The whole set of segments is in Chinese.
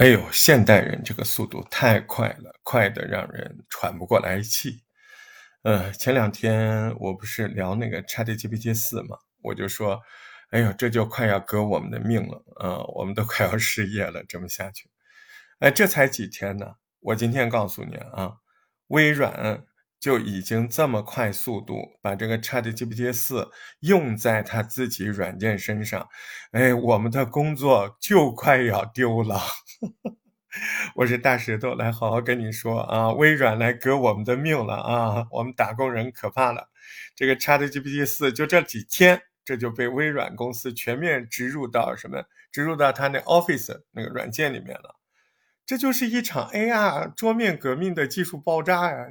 哎呦，现代人这个速度太快了，快的让人喘不过来气。呃，前两天我不是聊那个 ChatGPT 四嘛，我就说，哎呦，这就快要革我们的命了啊，我们都快要失业了，这么下去。哎，这才几天呢，我今天告诉你啊，微软。就已经这么快速度把这个 ChatGPT 四用在他自己软件身上，哎，我们的工作就快要丢了。我是大石头，来好好跟你说啊，微软来革我们的命了啊，我们打工人可怕了。这个 ChatGPT 四就这几天，这就被微软公司全面植入到什么？植入到它那 Office 那个软件里面了。这就是一场 AR 桌面革命的技术爆炸呀！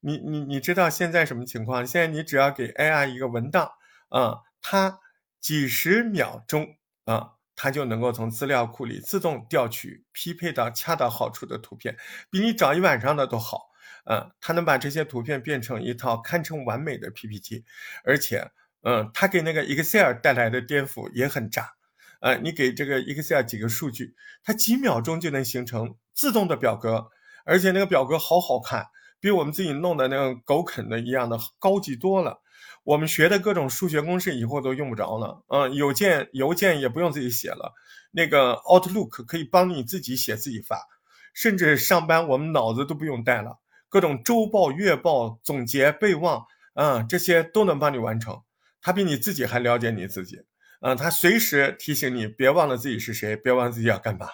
你你你知道现在什么情况？现在你只要给 AI 一个文档，啊，它几十秒钟啊，它就能够从资料库里自动调取匹配到恰到好处的图片，比你找一晚上的都好。嗯，它能把这些图片变成一套堪称完美的 PPT，而且，嗯，它给那个 Excel 带来的颠覆也很炸。呃，你给这个 Excel 几个数据，它几秒钟就能形成自动的表格，而且那个表格好好看。比我们自己弄的那个狗啃的一样的高级多了。我们学的各种数学公式以后都用不着了。嗯，邮件邮件也不用自己写了，那个 Outlook 可以帮你自己写自己发，甚至上班我们脑子都不用带了。各种周报、月报、总结、备忘，啊，这些都能帮你完成。他比你自己还了解你自己。嗯，他随时提醒你别忘了自己是谁，别忘了自己要干嘛。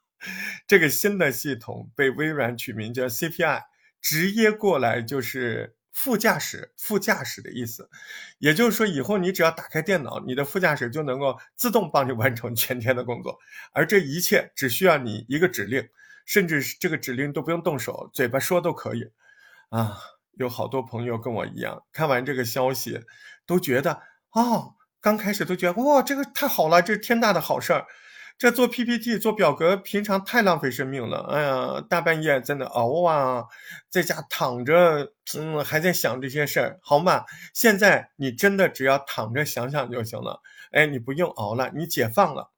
这个新的系统被微软取名叫 CPI。直接过来就是副驾驶，副驾驶的意思，也就是说，以后你只要打开电脑，你的副驾驶就能够自动帮你完成全天的工作，而这一切只需要你一个指令，甚至这个指令都不用动手，嘴巴说都可以。啊，有好多朋友跟我一样，看完这个消息，都觉得哦，刚开始都觉得哇，这个太好了，这是天大的好事儿。这做 PPT 做表格，平常太浪费生命了。哎呀，大半夜在那熬啊，在家躺着，嗯，还在想这些事儿，好嘛？现在你真的只要躺着想想就行了。哎，你不用熬了，你解放了。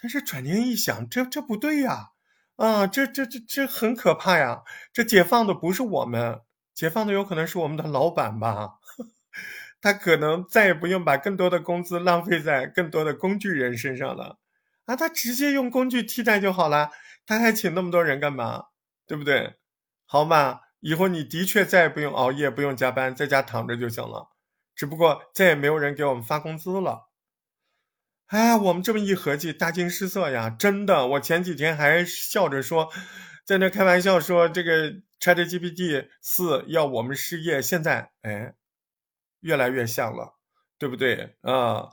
但是转念一想，这这不对呀，啊，这这这这很可怕呀。这解放的不是我们，解放的有可能是我们的老板吧？他可能再也不用把更多的工资浪费在更多的工具人身上了。那，他直接用工具替代就好了，他还请那么多人干嘛？对不对？好嘛，以后你的确再也不用熬夜，不用加班，在家躺着就行了。只不过再也没有人给我们发工资了。哎，我们这么一合计，大惊失色呀！真的，我前几天还笑着说，在那开玩笑说这个 ChatGPT 四要我们失业，现在哎，越来越像了，对不对啊？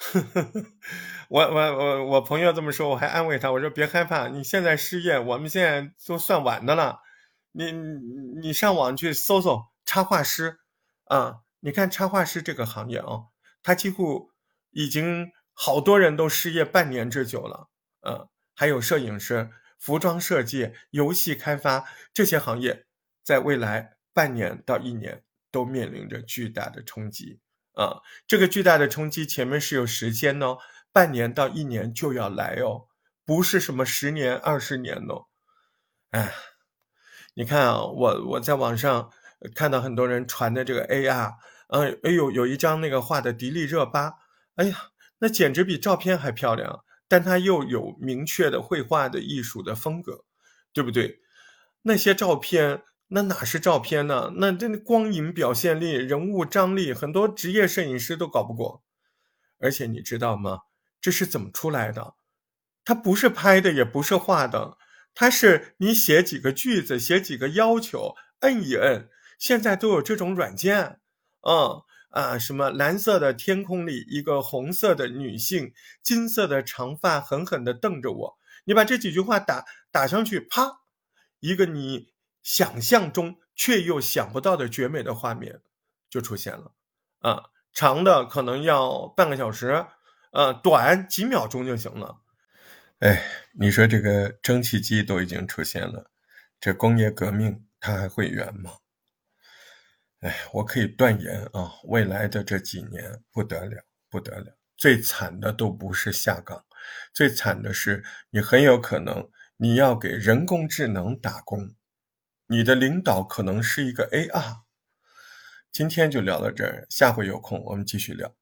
我我我我朋友这么说，我还安慰他，我说别害怕，你现在失业，我们现在都算晚的了。你你上网去搜搜插画师啊，你看插画师这个行业啊，他几乎已经好多人都失业半年之久了。嗯，还有摄影师、服装设计、游戏开发这些行业，在未来半年到一年都面临着巨大的冲击。啊，这个巨大的冲击前面是有时间呢，半年到一年就要来哦，不是什么十年二十年哦。哎，你看啊，我我在网上看到很多人传的这个 AR，嗯，哎呦，有一张那个画的迪丽热巴，哎呀，那简直比照片还漂亮，但它又有明确的绘画的艺术的风格，对不对？那些照片。那哪是照片呢？那这光影表现力、人物张力，很多职业摄影师都搞不过。而且你知道吗？这是怎么出来的？它不是拍的，也不是画的，它是你写几个句子，写几个要求，摁一摁。现在都有这种软件，嗯啊，什么蓝色的天空里，一个红色的女性，金色的长发狠狠地瞪着我。你把这几句话打打上去，啪，一个你。想象中却又想不到的绝美的画面就出现了，啊，长的可能要半个小时，呃，短几秒钟就行了。哎，你说这个蒸汽机都已经出现了，这工业革命它还会远吗？哎，我可以断言啊，未来的这几年不得了，不得了，最惨的都不是下岗，最惨的是你很有可能你要给人工智能打工，你的领导可能是一个 AR。今天就聊到这儿，下回有空我们继续聊。